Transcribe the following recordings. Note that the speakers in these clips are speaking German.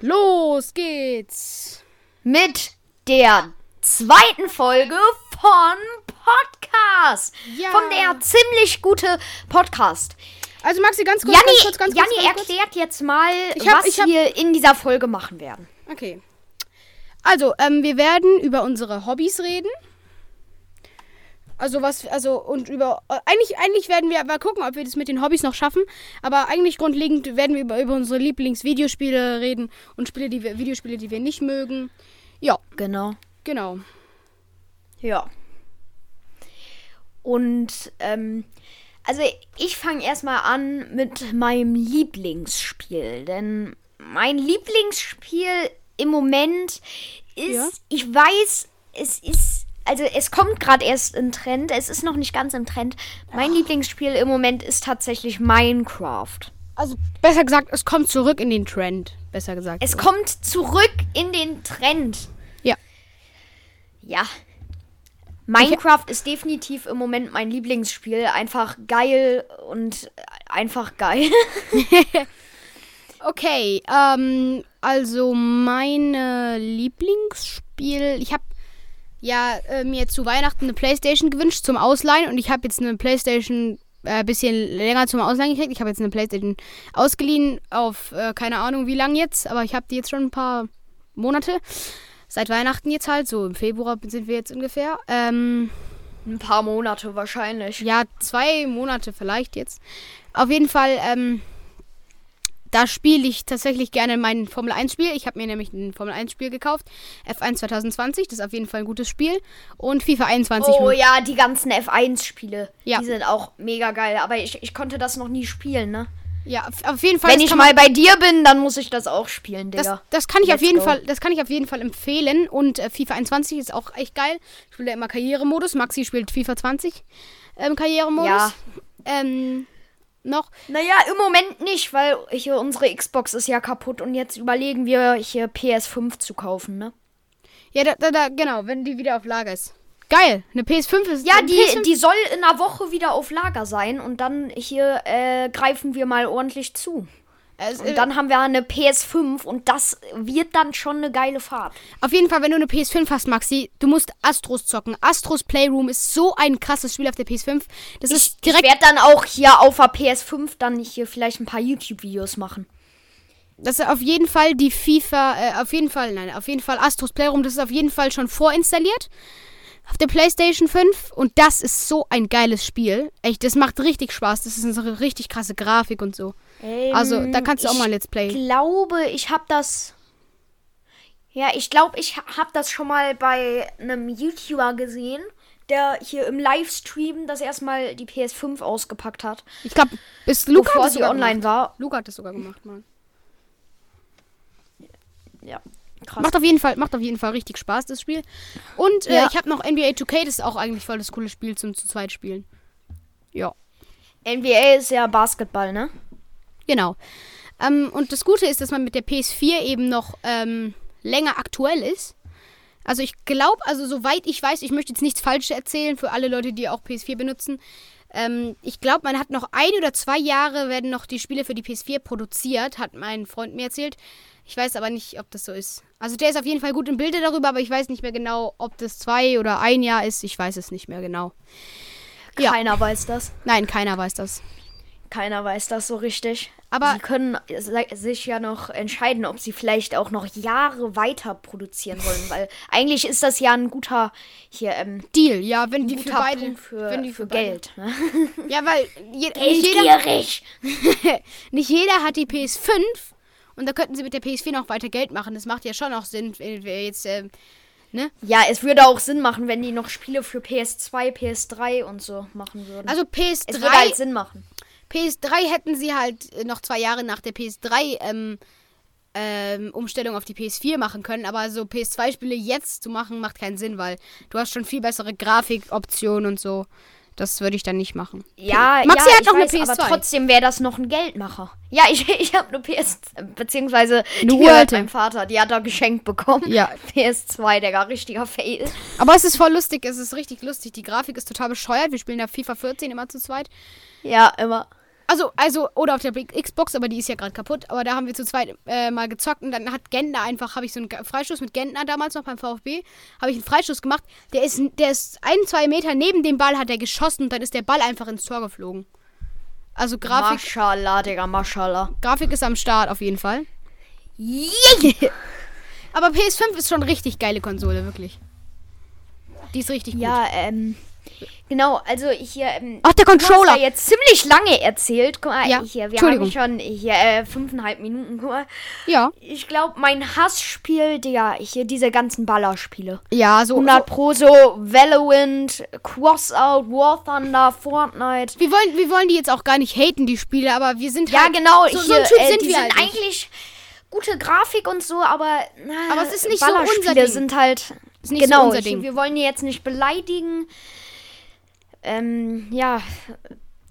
Los geht's! Mit der zweiten Folge von Podcast. Ja. Von der ziemlich gute Podcast. Also Maxi, ganz kurz, Janni, ganz kurz, ganz kurz, Janni kurz. erklärt jetzt mal, Ich hab- was ich hab- wir in dieser Folge machen werden. Okay. Also, ähm, wir werden über unsere Hobbys reden. Also was, also und über, eigentlich, eigentlich werden wir mal gucken, ob wir das mit den Hobbys noch schaffen. Aber eigentlich grundlegend werden wir über, über unsere Lieblingsvideospiele reden und Spiele, die wir, Videospiele, die wir nicht mögen. Ja, Genau. genau. Ja. Und, ähm, also ich fange erstmal an mit meinem Lieblingsspiel. Denn mein Lieblingsspiel im Moment ist, Ja. ich weiß, es ist, also es kommt gerade erst in Trend, es ist noch nicht ganz im Trend. Mein Lieblingsspiel im Moment ist tatsächlich Minecraft. Also besser gesagt, es kommt zurück in den Trend. Besser gesagt. Es kommt zurück in den Trend. ja. Ja. Minecraft ist definitiv im Moment mein Lieblingsspiel. Einfach geil und einfach geil. Okay, ähm, also meine Lieblingsspiel, ich habe ja äh, mir zu Weihnachten eine Playstation gewünscht zum Ausleihen und ich habe jetzt eine Playstation ein äh, bisschen länger zum Ausleihen gekriegt. Ich habe jetzt eine Playstation ausgeliehen auf äh, keine Ahnung wie lange jetzt, aber ich habe die jetzt schon ein paar Monate. Seit Weihnachten jetzt halt, so im Februar sind wir jetzt ungefähr. Ähm, Ein paar Monate wahrscheinlich. ja, zwei Monate vielleicht jetzt. Auf jeden Fall, ähm, da spiele ich tatsächlich gerne mein Formel 1 Spiel. Ich habe mir nämlich ein Formel 1 Spiel gekauft. F1 2020, das ist auf jeden Fall ein gutes Spiel. Und FIFA 21. Oh ja, die ganzen F1-Spiele. Ja. Die sind auch mega geil. Aber ich, ich konnte das noch nie spielen, ne? Ja, auf, jeden Fall. Wenn das ich mal bei dir bin, dann muss ich das auch spielen, das, Digga. das kann ich auf jeden go. Fall, das kann ich auf jeden Fall empfehlen. Und äh, FIFA 21 ist auch echt geil. Ich spiele da immer Karrieremodus. Maxi spielt FIFA 20 ähm, Karrieremodus. Ja. Ähm, noch. Naja, im Moment nicht, weil hier unsere Xbox ist ja kaputt und jetzt überlegen wir, hier PS5 zu kaufen, ne? Ja, da, da, da, genau, wenn die wieder auf Lager ist. Geil. Eine PS5 ist. Ja, die, PS5 die soll in einer Woche wieder auf Lager sein und dann hier äh, greifen wir mal ordentlich zu. Es- Und dann haben wir eine PS5 und das wird dann schon eine geile Fahrt. Auf jeden Fall, wenn du eine PS5 hast, Maxi, du musst Astros zocken. Astros Playroom ist so ein krasses Spiel auf der PS5. Das Ich, ist ich direkt, werde dann auch hier auf der PS5 dann hier vielleicht ein paar YouTube-Videos machen. das ist auf jeden Fall die FIFA, äh, auf jeden Fall, nein, auf jeden Fall Astros Playroom, das ist auf jeden Fall schon vorinstalliert. Auf der PlayStation 5 und das ist so ein geiles Spiel. Echt, das macht richtig Spaß. Das ist eine richtig krasse Grafik und so. Also, da kannst du auch Ähm, mal Let's Play. Ich glaube, ich habe das. Ja, ich glaube, ich habe das schon mal bei einem YouTuber gesehen, der hier im Livestream das erstmal die PS5 ausgepackt hat. Ich glaube, ist Luca bevor hat das sogar online gemacht. war. Luca hat das sogar gemacht, Mann. Ja, krass. Macht auf jeden Fall, macht auf jeden Fall richtig Spaß, das Spiel. Und äh, Ja. ich habe noch NBA 2K, das ist auch eigentlich voll das coole Spiel zum zu zweit spielen. Ja, NBA ist ja Basketball, ne? genau. Ähm, und das Gute ist, dass man mit der PS4 eben noch ähm, länger aktuell ist. Also ich glaube, also soweit ich weiß, ich möchte jetzt nichts Falsches erzählen für alle Leute, die auch PS4 benutzen. Ähm, ich glaube, man hat noch ein oder zwei Jahre werden noch die Spiele für die PS4 produziert, hat mein Freund mir erzählt. Ich weiß aber nicht, ob das so ist. Also der ist auf jeden Fall gut im Bilde darüber, aber ich weiß nicht mehr genau, ob das zwei oder ein Jahr ist. Ich weiß es nicht mehr genau. Ja. Keiner weiß das. Nein, keiner weiß das. Keiner weiß das so richtig. Aber- sie können se- sich ja noch entscheiden, ob sie vielleicht auch noch Jahre weiter produzieren wollen, weil eigentlich ist das ja ein guter hier ähm, Deal, ja, wenn die für beide, Punkt für, wenn die für, für Geld. Ne? Ja, weil je, nicht, jeder, nicht jeder hat die PS5 und da könnten sie mit der PS4 noch weiter Geld machen. Das macht ja schon auch Sinn, wenn wir jetzt, ähm, ne? Ja, es würde auch Sinn machen, wenn die noch Spiele für PS2, PS3 und so machen würden. Also es würde halt PS3, Sinn machen. PS3 hätten sie halt äh, noch zwei Jahre nach der PS3 ähm, ähm, Umstellung auf die PS4 machen können, aber so PS2-Spiele jetzt zu machen, macht keinen Sinn, weil du hast schon viel bessere Grafikoptionen und so. Das würde ich dann nicht machen. Ja, Maxi ja, hat ich noch eine weiß, PS2. aber trotzdem wäre das noch ein Geldmacher. Ja, ich, ich habe eine PS, beziehungsweise Eine die gehört meinem Vater, die hat er geschenkt bekommen. Ja. PS2, der gar richtiger Fail. Aber es ist voll lustig, es ist richtig lustig. Die Grafik ist total bescheuert. Wir spielen da FIFA 14 immer zu zweit. Ja, immer. Also, also, oder auf der Xbox, aber die ist ja gerade kaputt. Aber da haben wir zu zweit äh, mal gezockt und dann hat Gentner einfach, habe ich so einen Freistoß mit Gentner damals noch beim VfB, habe ich einen Freistoß gemacht. Der ist, der ist ein, zwei Meter neben dem Ball, hat er geschossen und dann ist der Ball einfach ins Tor geflogen. Also Grafik, Maschallah, Digga, Maschallah. Grafik ist am Start auf jeden Fall. Yeah. Aber PS5 ist schon richtig geile Konsole, wirklich. Die ist richtig gut. Ja, ähm. Genau, also hier. Ähm, Ach, der Controller. ja jetzt ziemlich lange erzählt. Guck mal, Ja, hier, wir haben schon hier äh, fünfeinhalb Minuten. Guck mal. Ja. Ich glaube, mein Hassspiel, Digga, hier diese ganzen Ballerspiele. Ja, so. 100 so Pro so Valorant, Crossout, War Thunder, Fortnite. wir, wollen, wir wollen die jetzt auch gar nicht haten, die Spiele, aber wir sind Ja, halt. genau. So, hier, so ein Typ äh, sind wir sind halt eigentlich gute Grafik und so, aber na, Aber es ist nicht so unser Ding. sind halt Ist nicht so genau. unser ich- Ding. Wir wollen die jetzt nicht beleidigen. Ähm, ja,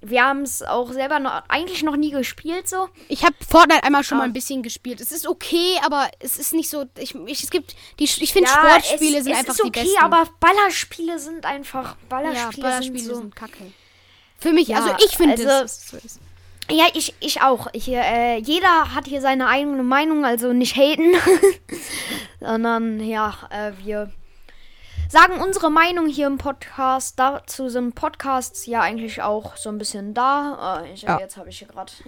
wir haben es auch selber noch eigentlich noch nie gespielt so. Ich habe Fortnite einmal schon Ah. mal ein bisschen gespielt. Es ist okay, aber es ist nicht so. Ich, ich, es gibt. Die, ich finde, Ja, Sportspiele es, sind es einfach ist die okay, besten. aber Ballerspiele sind einfach ja, Ballerspiele, Ballerspiele sind so. sind kacke. Für mich, Ja, also ich finde, also- es ist. Ja, ich, ich auch. Hier, äh, jeder hat hier seine eigene Meinung, also nicht haten, sondern ja, äh, wir sagen unsere Meinung hier im Podcast. Dazu sind Podcasts ja eigentlich auch so ein bisschen da. Äh, ich, Ja. Jetzt habe ich hier gerade.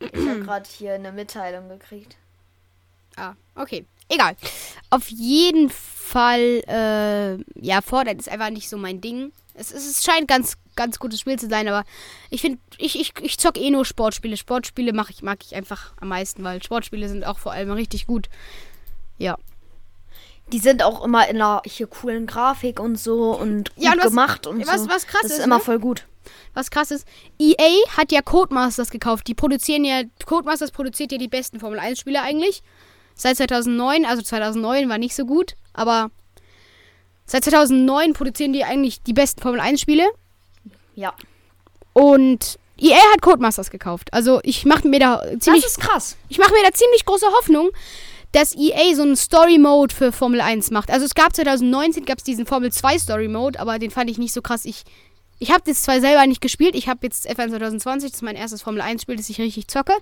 ich habe gerade hier eine Mitteilung gekriegt. Ah, okay. Egal. Auf jeden Fall, äh, ja, Fortnite ist einfach nicht so mein Ding. Es, es, es scheint ganz, ganz gutes Spiel zu sein, aber ich finde, ich, ich, ich zock eh nur Sportspiele. Sportspiele mach ich, mag ich einfach am meisten, weil Sportspiele sind auch vor allem richtig gut. Ja. Die sind auch immer in einer hier coolen Grafik und so und gut Ja, und was- gemacht und was- so. was krass das ist, ist, immer ne? voll gut. Was krass ist, EA hat ja Codemasters gekauft. Die produzieren ja, Codemasters produziert ja die besten Formel 1 Spiele eigentlich. Seit 2009, also 2009 war nicht so gut, aber seit 2009 produzieren die eigentlich die besten Formel 1 Spiele. Ja. Und EA hat Codemasters gekauft. Also ich mache mir da ziemlich, das ist krass. ich mache mir da ziemlich große Hoffnung, dass EA so einen Story Mode für Formel 1 macht. Also es gab 2019 gab es diesen Formel 2 Story Mode, aber den fand ich nicht so krass. Ich ich habe das zwar selber nicht gespielt. Ich habe jetzt F1 2020, das ist mein erstes Formel 1 Spiel, das ich richtig zocke.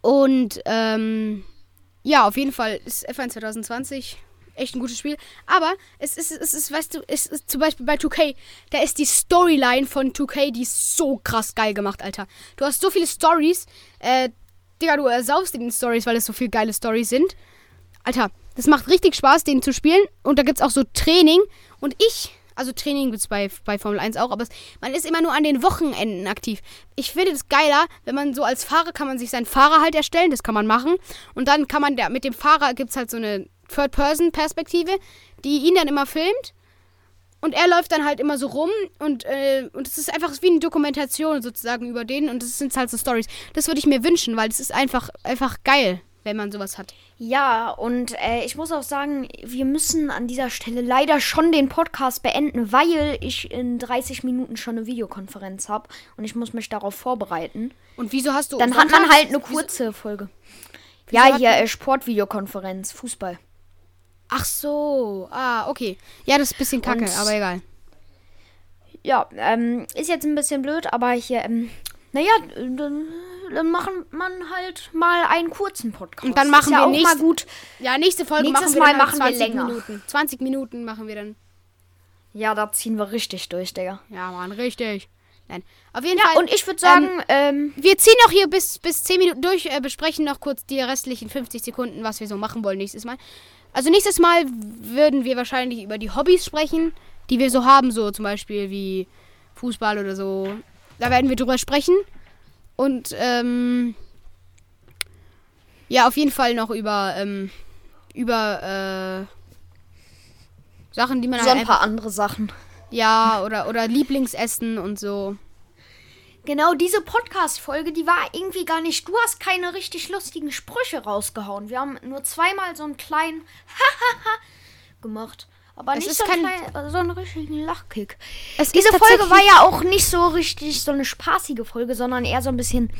Und ähm, ja, auf jeden Fall ist F1 2020 echt ein gutes Spiel. Aber es ist, es ist, weißt du, es ist zum Beispiel bei 2K, da ist die Storyline von 2K, die ist so krass geil gemacht, Alter. Du hast so viele Stories. Äh, Digga, du ersaufst in den Stories, weil es so viele geile Stories sind. Alter, das macht richtig Spaß, den zu spielen. Und da gibt es auch so Training. Und ich, also Training gibt es bei, bei Formel 1 auch, aber es, man ist immer nur an den Wochenenden aktiv. Ich finde das geiler, wenn man so als Fahrer kann man sich seinen Fahrer halt erstellen, das kann man machen. Und dann kann man, da, mit dem Fahrer gibt es halt so eine Third-Person-Perspektive, die ihn dann immer filmt. Und er läuft dann halt immer so rum und äh, und es ist einfach wie eine Dokumentation sozusagen über den und das sind halt so Stories. Das würde ich mir wünschen, weil es ist einfach einfach geil, wenn man sowas hat. Ja, und äh, ich muss auch sagen, wir müssen an dieser Stelle leider schon den Podcast beenden, weil ich in 30 Minuten schon eine Videokonferenz habe und ich muss mich darauf vorbereiten. Und wieso hast du Dann hat man halt eine wieso- kurze Folge. wieso Ja, hier äh, Sportvideokonferenz, Fußball. Ach so. Ah, okay. Ja, das ist ein bisschen kacke, Und- aber egal. Ja, ähm, ist jetzt ein bisschen blöd, aber hier, ähm, naja, dann, dann machen man halt mal einen kurzen Podcast. Und dann machen ja wir auch nächste- mal gut. Ja, nächste Folge Nächstes machen wir Mal machen wir 20 länger. Minuten. 20 Minuten machen wir dann. Ja, da ziehen wir richtig durch, Digga. Ja, Mann, richtig. Nein. Auf jeden Ja, Fall. und ich würde sagen, ähm, wir ziehen noch hier bis, bis 10 Minuten durch, äh, besprechen noch kurz die restlichen 50 Sekunden, was wir so machen wollen nächstes Mal. Also nächstes Mal würden wir wahrscheinlich über die Hobbys sprechen, die wir so haben, so zum Beispiel wie Fußball oder so. Da werden wir drüber sprechen. Und ähm, ja, auf jeden Fall noch über, ähm, über äh, Sachen, die man so halt ein paar andere Sachen. Ja, oder, oder Lieblingsessen und so. Genau, diese Podcast-Folge, die war irgendwie gar nicht. Du hast keine richtig lustigen Sprüche rausgehauen. Wir haben nur zweimal so einen kleinen Hahaha gemacht. Aber Es nicht ist so, kein- kleinen, so einen richtigen Lachkick. Es Diese Folge war ja auch nicht so richtig so eine spaßige Folge, sondern eher so ein bisschen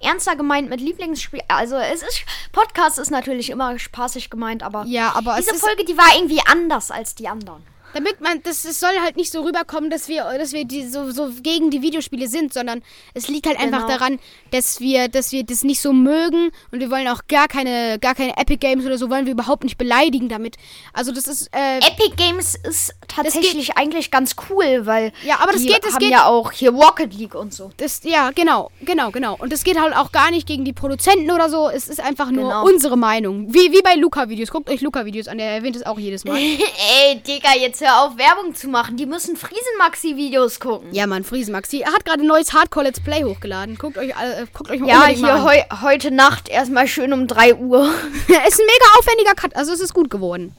ernster gemeint mit Lieblingsspiel. Also es ist Podcast ist natürlich immer spaßig gemeint, aber Ja, aber es diese Folge, die war irgendwie anders als die anderen. Damit man, das, es soll halt nicht so rüberkommen, dass wir, dass wir die so, so gegen die Videospiele sind, sondern es liegt halt einfach Genau. daran, dass wir, dass wir das nicht so mögen und wir wollen auch gar keine, gar keine Epic Games oder so wollen wir überhaupt nicht beleidigen damit. Also das ist, äh, Epic Games ist tatsächlich eigentlich ganz cool, weil Ja, aber das die geht- das haben geht- ja auch hier Rocket League und so. das, ja, genau, genau, genau. Und es geht halt auch gar nicht gegen die Produzenten oder so. Es ist einfach nur Genau. unsere Meinung. Wie, wie bei Luca-Videos. Guckt euch Luca-Videos an, der erwähnt es auch jedes Mal. Ey, Digga, jetzt hör auf, Werbung zu machen. Die müssen Friesenmaxi-Videos gucken. ja, Mann, Friesenmax. Sie hat gerade ein neues Hardcore-Let's Play hochgeladen. Guckt euch, äh, guckt euch mal Ja, mal hier an. heu heute Nacht erstmal schön um 3 Uhr. ist ein mega aufwendiger Cut. Also es ist gut geworden.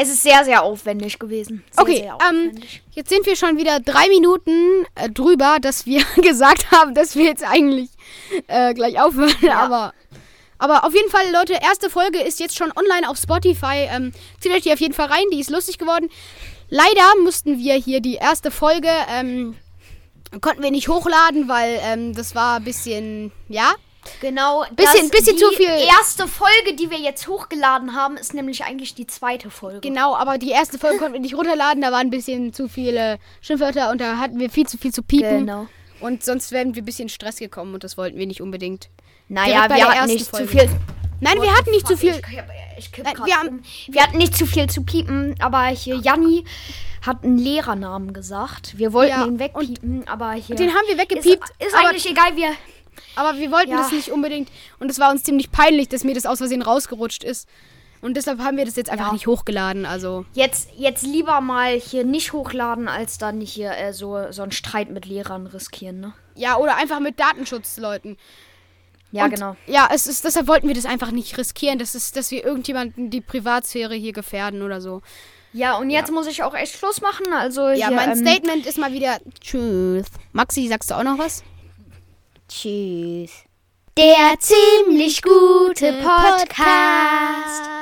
Es ist sehr, sehr aufwendig gewesen. Sehr, Okay, sehr ähm, aufwendig. jetzt sind wir schon wieder drei Minuten äh, drüber, dass wir gesagt haben, dass wir jetzt eigentlich äh, gleich aufhören. Aber, aber auf jeden Fall, Leute, erste Folge ist jetzt schon online auf Spotify. Ähm, zieht euch die auf jeden Fall rein, die ist lustig geworden. Leider mussten wir hier die erste Folge, ähm, konnten wir nicht hochladen, weil ähm, das war ein bisschen, ja, Genau. bisschen- bisschen die zu viel- erste Folge, die wir jetzt hochgeladen haben, ist nämlich eigentlich die zweite Folge. Genau, aber die erste Folge konnten wir nicht runterladen. Da waren ein bisschen zu viele Schimpfwörter und da hatten wir viel zu viel zu piepen. Genau. Und sonst wären wir ein bisschen in Stress gekommen und das wollten wir nicht unbedingt. Naja, wir hatten nicht zu Folge. viel. Nein, wir hatten nicht zu viel. Ich, ich Nein, grad wir haben- wir hatten nicht zu viel zu piepen, aber hier Janni hat einen Lehrernamen gesagt. Wir wollten Ja, ihn wegpiepen, aber hier. Den haben wir ist, weggepiept. ist aber, eigentlich egal, wir. aber wir wollten Ja. das nicht unbedingt. Und es war uns ziemlich peinlich, dass mir das aus Versehen rausgerutscht ist. Und deshalb haben wir das jetzt einfach Ja. nicht hochgeladen. Also, Jetzt, jetzt lieber mal hier nicht hochladen, als dann hier äh, so, so einen Streit mit Lehrern riskieren, ne? ja, oder einfach mit Datenschutzleuten. Ja, und, genau. Ja, es ist, deshalb wollten wir das einfach nicht riskieren, dass, es, dass wir irgendjemanden die Privatsphäre hier gefährden oder so. Ja, und jetzt muss ich auch echt Schluss machen. Also Ja, hier, mein ähm, Statement ist mal wieder Tschüss. Maxi, sagst du auch noch was? Tschüss. Der ziemlich gute Podcast.